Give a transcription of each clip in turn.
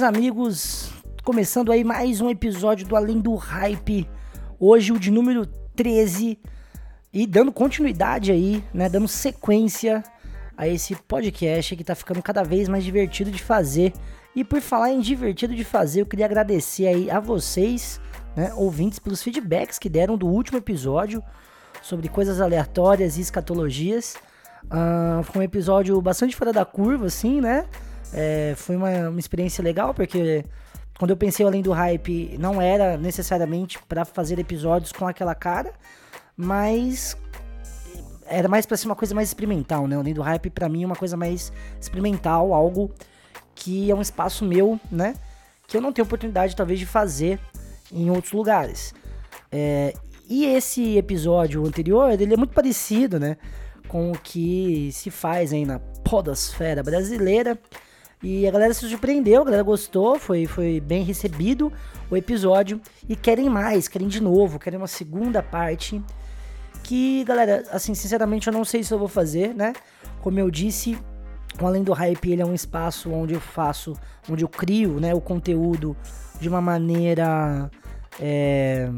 queridos amigos, começando aí mais um episódio do Além do Hype. Hoje o de número 13 e dando continuidade aí, né, dando sequência a esse podcast que tá ficando cada vez mais divertido de fazer. E por falar em divertido de fazer, eu queria agradecer aí a vocês, né, ouvintes, pelos feedbacks que deram do último episódio sobre coisas aleatórias e escatologias. Uh, foi um episódio bastante fora da curva, assim, né? É, foi uma, uma experiência legal, porque quando eu pensei além do hype, não era necessariamente para fazer episódios com aquela cara, mas era mais para ser uma coisa mais experimental, né? Além do hype, para mim, é uma coisa mais experimental, algo que é um espaço meu, né? Que eu não tenho oportunidade, talvez, de fazer em outros lugares. É, e esse episódio anterior, ele é muito parecido, né? Com o que se faz aí na podosfera brasileira. E a galera se surpreendeu, a galera gostou, foi, foi bem recebido o episódio. E querem mais, querem de novo, querem uma segunda parte. Que, galera, assim, sinceramente eu não sei se eu vou fazer, né? Como eu disse, o Além do Hype ele é um espaço onde eu faço, onde eu crio né, o conteúdo de uma maneira é,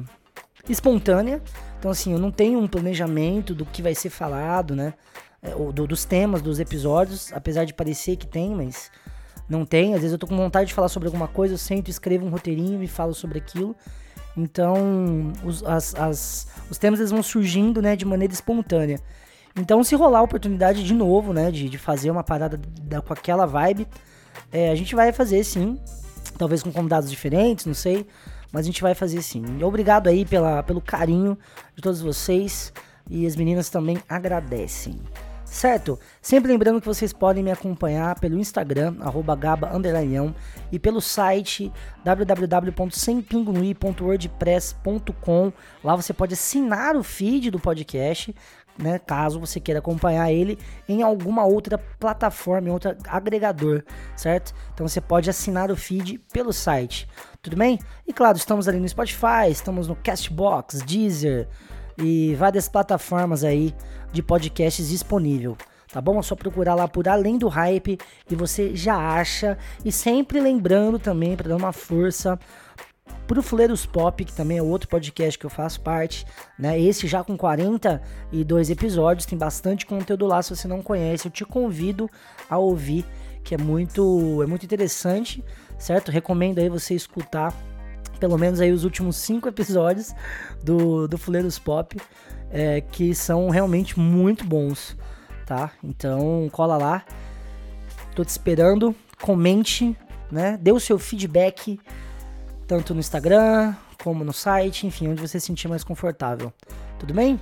espontânea. Então, assim, eu não tenho um planejamento do que vai ser falado, né? É, do, dos temas dos episódios, apesar de parecer que tem, mas não tem. Às vezes eu tô com vontade de falar sobre alguma coisa, eu sento, escrevo um roteirinho e falo sobre aquilo. Então, os, as, as, os temas eles vão surgindo, né, de maneira espontânea. Então, se rolar a oportunidade de novo, né, de, de fazer uma parada da, com aquela vibe, é, a gente vai fazer sim. Talvez com convidados diferentes, não sei. Mas a gente vai fazer sim. Obrigado aí pela, pelo carinho de todos vocês. E as meninas também agradecem certo? Sempre lembrando que vocês podem me acompanhar pelo Instagram, arroba gaba, e pelo site www.sempingui.wordpress.com. Lá você pode assinar o feed do podcast, né, caso você queira acompanhar ele em alguma outra plataforma, em outro agregador, certo? Então você pode assinar o feed pelo site, tudo bem? E claro, estamos ali no Spotify, estamos no Castbox, Deezer, e várias plataformas aí de podcasts disponível. Tá bom? É só procurar lá por Além do Hype e você já acha. E sempre lembrando também, para dar uma força pro Fuleiros Pop, que também é outro podcast que eu faço parte, né? Esse já com 42 episódios, tem bastante conteúdo lá, se você não conhece, eu te convido a ouvir, que é muito é muito interessante, certo? Recomendo aí você escutar pelo menos aí os últimos cinco episódios do, do Fuleiros Pop, é, que são realmente muito bons, tá? Então cola lá, tô te esperando, comente, né? Dê o seu feedback, tanto no Instagram como no site, enfim, onde você se sentir mais confortável. Tudo bem?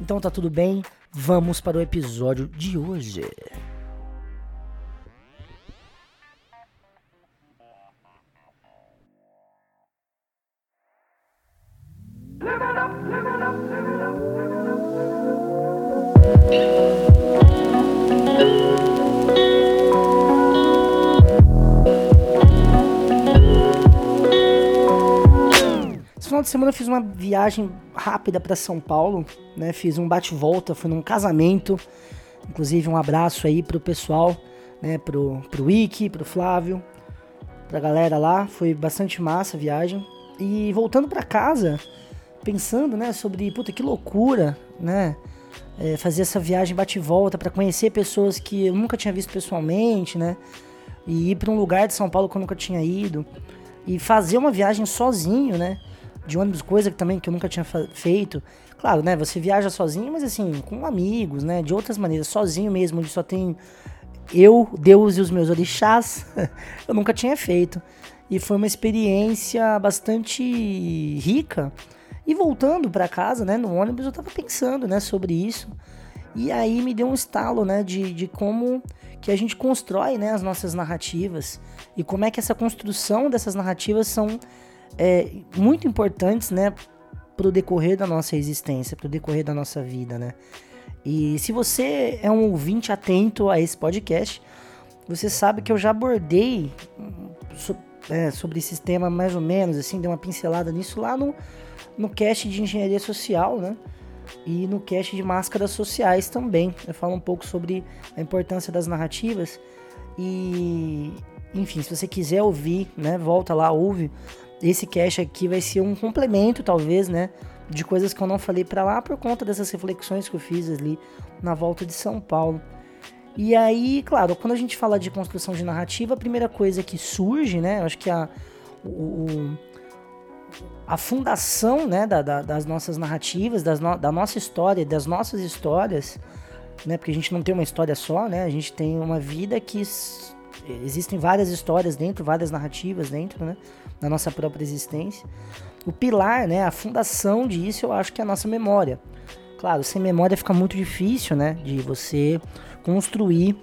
Então tá tudo bem, vamos para o episódio de hoje. Semana eu fiz uma viagem rápida para São Paulo, né? Fiz um bate-volta, fui num casamento. Inclusive um abraço aí pro pessoal, né? Pro, pro Wiki, pro Flávio, pra galera lá. Foi bastante massa a viagem. E voltando para casa, pensando, né, sobre, puta, que loucura, né? É, fazer essa viagem bate-volta para conhecer pessoas que eu nunca tinha visto pessoalmente, né? E ir para um lugar de São Paulo que eu nunca tinha ido. E fazer uma viagem sozinho, né? De ônibus, coisa que também que eu nunca tinha feito. Claro, né? Você viaja sozinho, mas assim, com amigos, né? De outras maneiras, sozinho mesmo, onde só tem eu, Deus e os meus orixás. eu nunca tinha feito. E foi uma experiência bastante rica e voltando para casa, né, no ônibus, eu tava pensando, né, sobre isso. E aí me deu um estalo, né, de, de como que a gente constrói, né, as nossas narrativas e como é que essa construção dessas narrativas são é, muito importantes, né, pro decorrer da nossa existência, pro decorrer da nossa vida, né. E se você é um ouvinte atento a esse podcast, você sabe que eu já abordei so, é, sobre esse tema mais ou menos, assim, dei uma pincelada nisso lá no no cast de engenharia social, né? E no cast de máscaras sociais também. Eu falo um pouco sobre a importância das narrativas. E, enfim, se você quiser ouvir, né, volta lá, ouve. Esse cast aqui vai ser um complemento, talvez, né, de coisas que eu não falei para lá por conta dessas reflexões que eu fiz ali na volta de São Paulo. E aí, claro, quando a gente fala de construção de narrativa, a primeira coisa que surge, né, eu acho que a, o, a fundação né, da, da, das nossas narrativas, das no, da nossa história, das nossas histórias, né, porque a gente não tem uma história só, né, a gente tem uma vida que existem várias histórias dentro, várias narrativas dentro, né, da nossa própria existência. O pilar, né, a fundação disso, eu acho que é a nossa memória. Claro, sem memória fica muito difícil, né, de você construir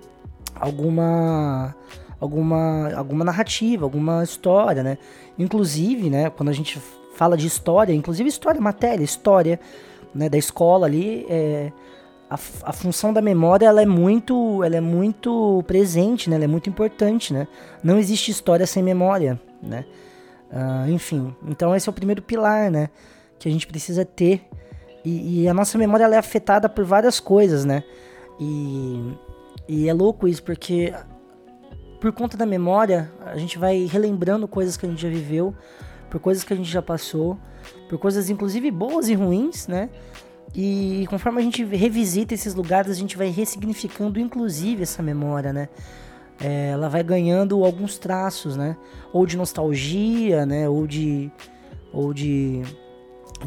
alguma alguma alguma narrativa, alguma história, né? Inclusive, né, quando a gente fala de história, inclusive história, matéria, história, né, da escola ali, é, a, a, função da memória ela é muito, ela é muito presente, né? Ela é muito importante, né? Não existe história sem memória, né? Uh, enfim, então esse é o primeiro pilar, né? Que a gente precisa ter e, e a nossa memória ela é afetada por várias coisas, né? E, e é louco isso, porque por conta da memória, a gente vai relembrando coisas que a gente já viveu, por coisas que a gente já passou, por coisas inclusive boas e ruins, né? E conforme a gente revisita esses lugares, a gente vai ressignificando inclusive essa memória, né? É, ela vai ganhando alguns traços, né? Ou de nostalgia, né? Ou de, ou de,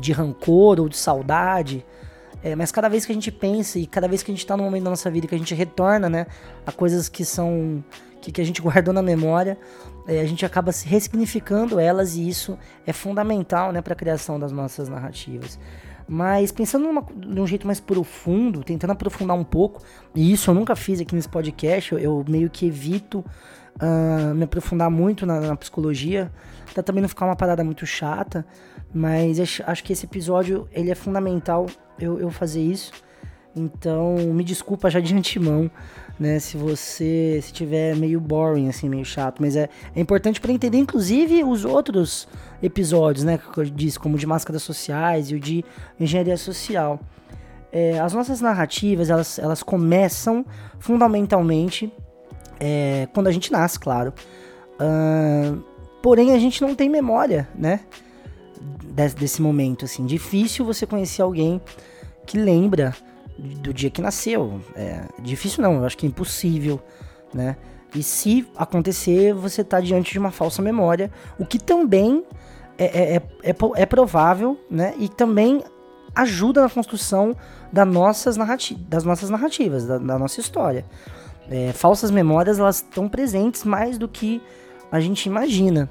de rancor, ou de saudade. É, mas cada vez que a gente pensa e cada vez que a gente está num momento da nossa vida que a gente retorna, né, a coisas que são que, que a gente guardou na memória, é, a gente acaba se ressignificando elas e isso é fundamental, né, para a criação das nossas narrativas. Mas pensando numa, de um jeito mais profundo, tentando aprofundar um pouco, e isso eu nunca fiz aqui nesse podcast, eu, eu meio que evito uh, me aprofundar muito na, na psicologia, para também não ficar uma parada muito chata, mas acho, acho que esse episódio ele é fundamental eu, eu fazer isso. Então, me desculpa já de antemão, né, se você se tiver meio boring assim, meio chato, mas é, é importante para entender inclusive os outros episódios, né, que eu disse, como o de máscaras sociais e o de engenharia social. É, as nossas narrativas, elas, elas começam fundamentalmente é, quando a gente nasce, claro. Uh, porém, a gente não tem memória, né? Desse, desse momento, assim. Difícil você conhecer alguém que lembra do dia que nasceu. É difícil não, eu acho que é impossível, né? E se acontecer, você está diante de uma falsa memória, o que também é, é, é, é, é provável, né? E também ajuda na construção das nossas, narrati das nossas narrativas, da, da nossa história. É, falsas memórias, elas estão presentes mais do que a gente imagina.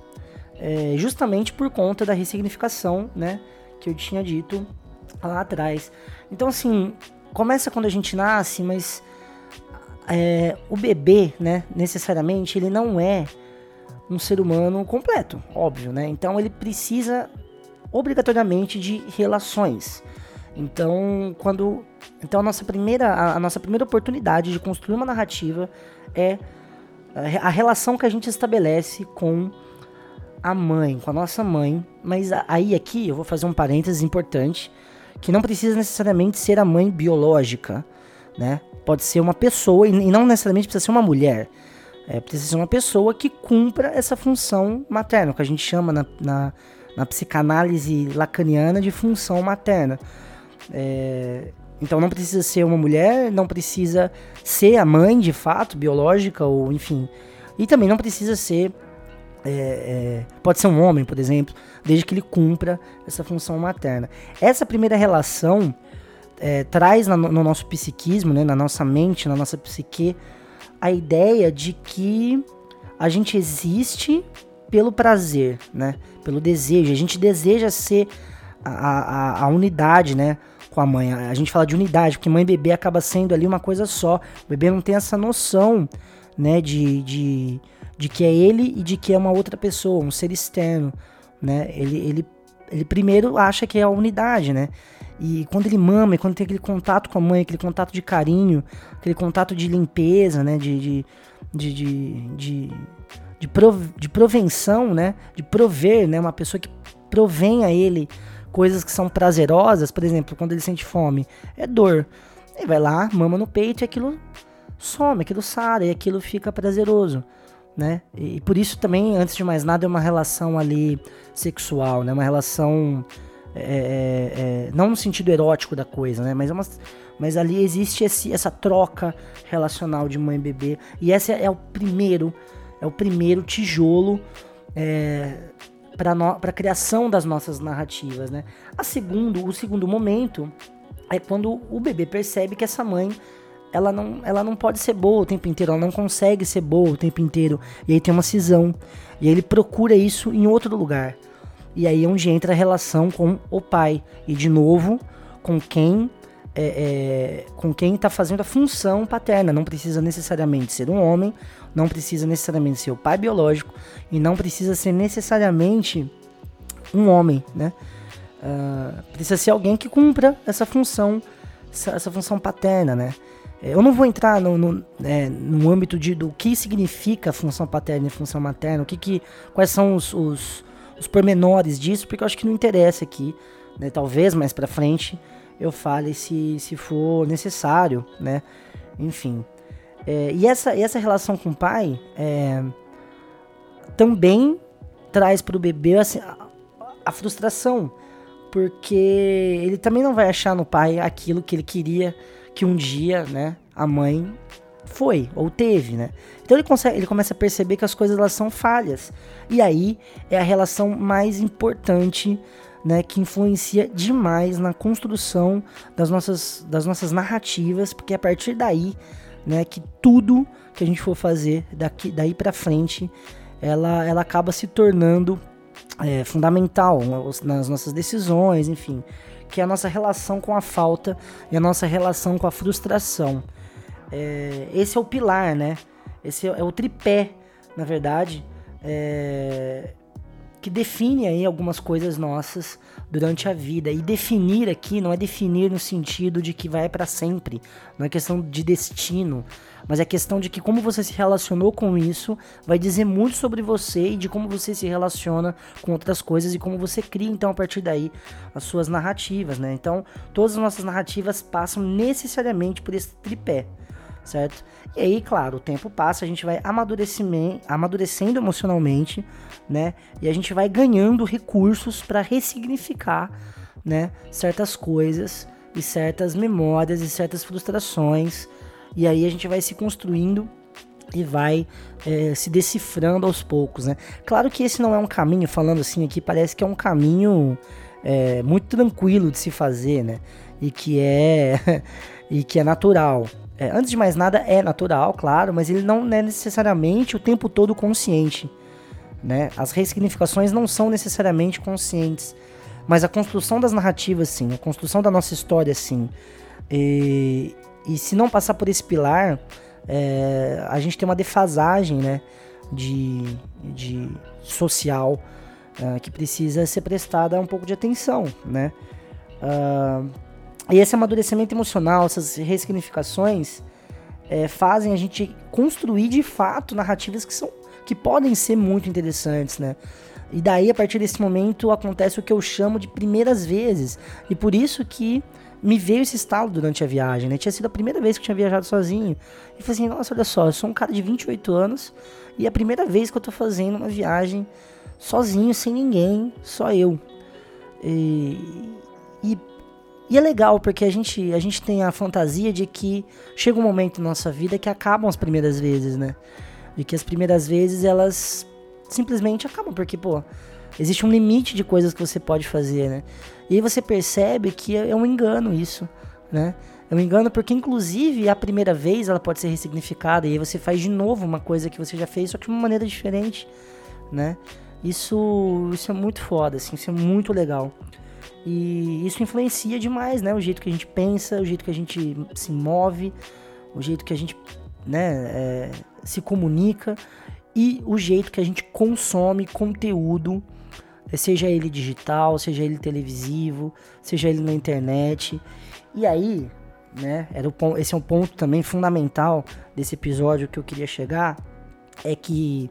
É, justamente por conta da ressignificação, né? Que eu tinha dito lá atrás. Então, assim, começa quando a gente nasce, mas é, o bebê, né, necessariamente, ele não é um ser humano completo, óbvio, né? Então ele precisa obrigatoriamente de relações. Então, quando então a nossa primeira a, a nossa primeira oportunidade de construir uma narrativa é a, a relação que a gente estabelece com a mãe, com a nossa mãe. Mas aí aqui eu vou fazer um parênteses importante que não precisa necessariamente ser a mãe biológica, né? Pode ser uma pessoa, e não necessariamente precisa ser uma mulher. É, precisa ser uma pessoa que cumpra essa função materna, que a gente chama na, na, na psicanálise lacaniana de função materna. É, então não precisa ser uma mulher, não precisa ser a mãe de fato, biológica, ou enfim. E também não precisa ser é, é, pode ser um homem, por exemplo, desde que ele cumpra essa função materna. Essa primeira relação é, traz no, no, nosso psiquismo, né, na nossa mente, na nossa psique, a ideia de que a gente existe pelo prazer, né, pelo desejo. A gente deseja ser a, a, a unidade, né, com a mãe. A gente fala de unidade, porque mãe e bebê acaba sendo ali uma coisa só. O bebê não tem essa noção, né, de, de de que é ele e de que é uma outra pessoa, um ser externo, né? Ele, ele, ele primeiro acha que é a unidade, né? E quando ele mama, e quando tem aquele contato com a mãe, aquele contato de carinho, aquele contato de limpeza, né? De, de, de, de, de, de, prov, de provenção, né? De prover, né? Uma pessoa que provém a ele coisas que são prazerosas, por exemplo, quando ele sente fome, é dor. Ele vai lá, mama no peito e aquilo some, aquilo sara e aquilo fica prazeroso né? E por isso também, antes de mais nada, é uma relação ali sexual, né? Uma relação é, é, é, não no sentido erótico da coisa, né? Mas, é uma, mas ali existe esse, essa troca relacional de mãe e bebê e esse é o primeiro é o primeiro tijolo é, para a criação das nossas narrativas, né? A segundo, o segundo momento é quando o bebê percebe que essa mãe ela não, ela não pode ser boa o tempo inteiro, ela não consegue ser boa o tempo inteiro. E aí tem uma cisão. E aí ele procura isso em outro lugar. E aí é onde entra a relação com o pai. E de novo, com quem é, é, com quem está fazendo a função paterna. Não precisa necessariamente ser um homem, não precisa necessariamente ser o pai biológico e não precisa ser necessariamente um homem, né? Uh, precisa ser alguém que cumpra essa função, essa, essa função paterna, né? É, eu não vou entrar no, no, é, no âmbito de, do que significa função paterna e função materna, o que, que quais são os, os, os pormenores disso, porque eu acho que não interessa aqui. Né? Talvez mais para frente eu fale se, se for necessário, né? Enfim. É, e essa, essa relação com o pai é, também traz para o bebê assim, a, a frustração, porque ele também não vai achar no pai aquilo que ele queria que um dia, né, a mãe foi ou teve, né? Então ele, consegue, ele começa a perceber que as coisas elas são falhas. E aí é a relação mais importante, né, que influencia demais na construção das nossas, das nossas narrativas, porque é a partir daí, né, que tudo que a gente for fazer daqui daí para frente, ela, ela acaba se tornando é, fundamental nas nossas decisões, enfim que é a nossa relação com a falta e a nossa relação com a frustração. É, esse é o pilar, né? Esse é, o tripé, na verdade, é, que define aí algumas coisas nossas durante a vida. E definir aqui não é definir no sentido de que vai para sempre, não é questão de destino, mas é questão de que como você se relacionou com isso vai dizer muito sobre você e de como você se relaciona com outras coisas e como você cria então a partir daí as suas narrativas, né? Então, todas as nossas narrativas passam necessariamente por esse tripé, certo? E aí, claro, o tempo passa, a gente vai amadurecendo emocionalmente, né? E a gente vai ganhando recursos para ressignificar, né, certas coisas e certas memórias e certas frustrações e aí a gente vai se construindo e vai é, se decifrando aos poucos, né? Claro que esse não é um caminho, falando assim aqui, parece que é um caminho é, muito tranquilo de se fazer, né? E que é e que é natural. É, antes de mais nada, é natural, claro, mas ele não é necessariamente o tempo todo consciente, né? As ressignificações não são necessariamente conscientes, mas a construção das narrativas, sim, a construção da nossa história, sim. E, e se não passar por esse pilar, é, a gente tem uma defasagem, né? De, de social uh, que precisa ser prestada um pouco de atenção, né? Uh, e esse amadurecimento emocional, essas ressignificações, é, fazem a gente construir de fato narrativas que são que podem ser muito interessantes, né? E daí, a partir desse momento, acontece o que eu chamo de primeiras vezes. E por isso que me veio esse estalo durante a viagem, né? Tinha sido a primeira vez que eu tinha viajado sozinho. E falei assim, nossa, olha só, eu sou um cara de 28 anos e é a primeira vez que eu tô fazendo uma viagem sozinho, sem ninguém, só eu. E, e, e, é legal, porque a gente, a gente tem a fantasia de que chega um momento na nossa vida que acabam as primeiras vezes, né? De que as primeiras vezes elas simplesmente acabam, porque, pô, existe um limite de coisas que você pode fazer, né? E aí você percebe que é, é um engano isso, né? É um engano porque, inclusive, a primeira vez ela pode ser ressignificada e aí você faz de novo uma coisa que você já fez, só que de uma maneira diferente, né? Isso, isso é muito foda, assim, isso é muito legal. E isso influencia demais, né? O jeito que a gente pensa, o jeito que a gente se move, o jeito que a gente né, é, se comunica e o jeito que a gente consome conteúdo seja ele digital, seja ele televisivo, seja ele na internet. E aí, né, era o, esse é um ponto também fundamental desse episódio que eu queria chegar, é que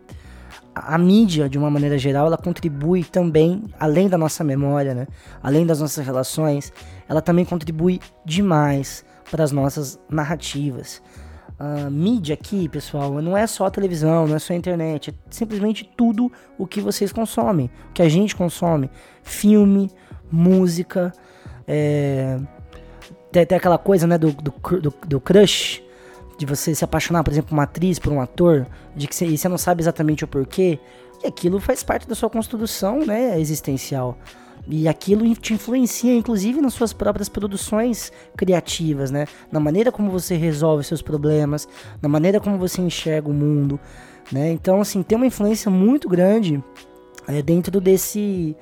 a, mídia, de uma maneira geral, ela contribui também, além da nossa memória, né, além das nossas relações, ela também contribui demais para as nossas narrativas. a mídia aqui, pessoal, não é só a televisão, não é só a internet, é simplesmente tudo o que vocês consomem, o que a gente consome. Filme, música, é... tem, tem, aquela coisa, né, do, do, do, do, crush, de você se apaixonar, por exemplo, por uma atriz, por um ator, de que você, você não sabe exatamente o porquê, e aquilo faz parte da sua construção, né, existencial. E aquilo te influencia, inclusive, nas suas próprias produções criativas, né? Na maneira como você resolve seus problemas, na maneira como você enxerga o mundo, né? Então, assim, tem uma influência muito grande é, dentro desse...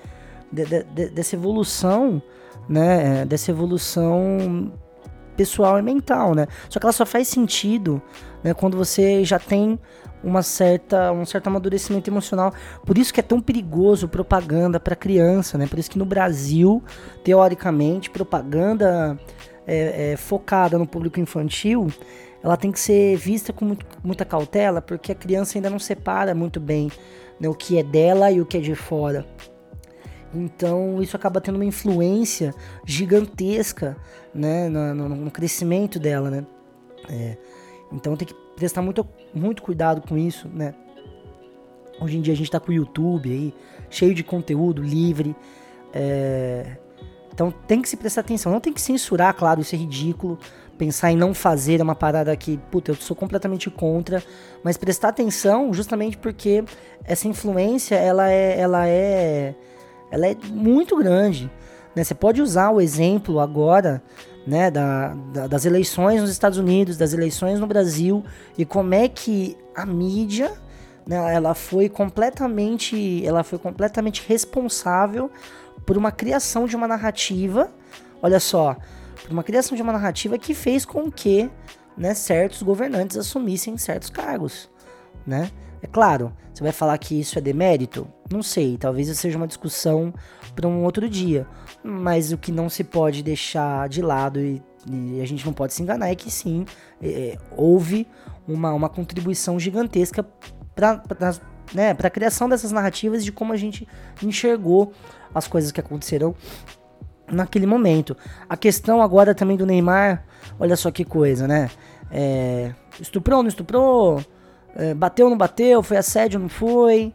De, de, dessa evolução, né? Dessa evolução pessoal e mental, né? Só que ela só faz sentido né, quando você já tem uma certa, um certo amadurecimento emocional. Por isso que é tão perigoso propaganda para criança, né? Por isso que no Brasil, teoricamente, propaganda é, é, focada no público infantil, ela tem que ser vista com muito, muita cautela, porque a criança ainda não separa muito bem né, o que é dela e o que é de fora. Então isso acaba tendo uma influência gigantesca né, no, no, no crescimento dela, né? É, então tem que prestar muito, muito cuidado com isso, né? Hoje em dia a gente tá com o YouTube aí, cheio de conteúdo livre. É... Então tem que se prestar atenção. Não tem que censurar, claro, isso é ridículo. Pensar em não fazer é uma parada que, puta, eu sou completamente contra. Mas prestar atenção justamente porque essa influência, ela é, ela é, ela é muito grande. Né? Você pode usar o exemplo agora né, da, da, das eleições nos Estados Unidos, das eleições no Brasil e como é que a mídia, né, ela foi completamente, ela foi completamente responsável por uma criação de uma narrativa, olha só, por uma criação de uma narrativa que fez com que, né, certos governantes assumissem certos cargos, né? É claro, você vai falar que isso é demérito? Não sei, talvez isso seja uma discussão para um outro dia. Mas o que não se pode deixar de lado e, e a gente não pode se enganar é que sim, é, é houve uma, uma contribuição gigantesca para né, a criação dessas narrativas de como a gente enxergou as coisas que aconteceram naquele momento. A questão agora também do Neymar, olha só que coisa, né? É, estuprou, não estuprou? É, bateu, não bateu? Foi assédio, não foi?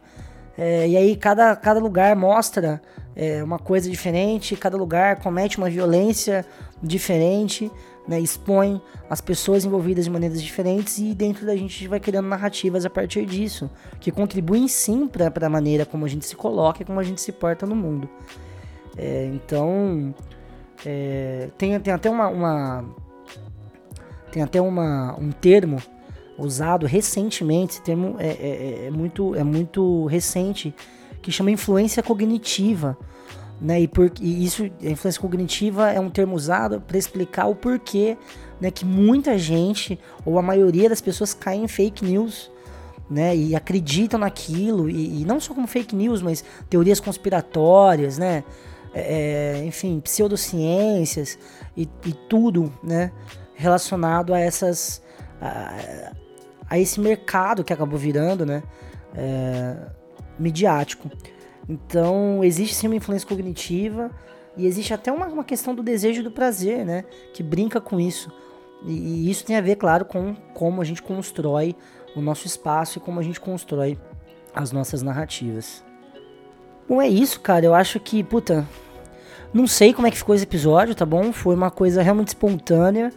É, e aí cada, cada lugar mostra é, uma coisa diferente, cada lugar comete uma violência diferente, né, expõe as pessoas envolvidas de maneiras diferentes e dentro da gente vai criando narrativas a partir disso, que contribuem sim para a maneira como a gente se coloca e como a gente se porta no mundo. É, então, é, tem, tem até uma, uma tem até uma, um termo usado recentemente, esse termo é, é, é, é, muito, é muito recente, que chama influência cognitiva. Né? E, por, e isso, a influência cognitiva é um termo usado para explicar o porquê né, que muita gente, ou a maioria das pessoas, caem em fake news. Né, e acreditam naquilo, e, e não só como fake news, mas teorias conspiratórias, né, é, é enfim, pseudociências e, e tudo né, relacionado a essas, a, a esse mercado que acabou virando, né? É, midiático. Então, existe sim uma influência cognitiva e existe até uma, uma questão do desejo do prazer, né? Que brinca com isso. E, e isso tem a ver, claro, com como a gente constrói o nosso espaço e como a gente constrói as nossas narrativas. Bom, é isso, cara. Eu acho que, puta, não sei como é que ficou esse episódio, tá bom? Foi uma coisa realmente espontânea.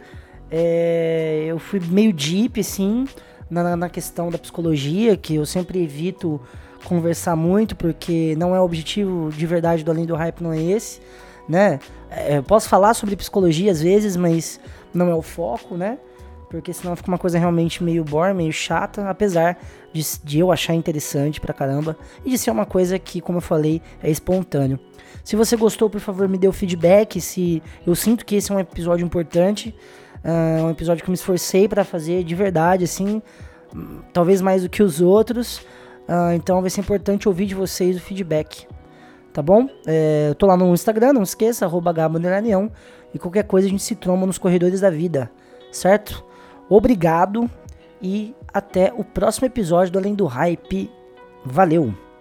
É, eu fui meio deep, assim na, na questão da psicologia, que eu sempre evito conversar muito, porque não é o objetivo de verdade do Além do Hype, não é esse, né? É, posso falar sobre psicologia às vezes, mas não é o foco, né? Porque senão fica uma coisa realmente meio boring, meio chata, apesar de, de eu achar interessante pra caramba e de ser uma coisa que, como eu falei, é espontâneo. Se você gostou, por favor, me dê o feedback. Se eu sinto que esse é um episódio importante, é um episódio que eu me esforcei para fazer de verdade, assim, talvez mais do que os outros. Uh, então vai ser importante ouvir de vocês o feedback. Tá bom? É, eu tô lá no Instagram, não esqueça, arroba E qualquer coisa a gente se tromba nos corredores da vida. Certo? Obrigado e até o próximo episódio do Além do Hype. Valeu!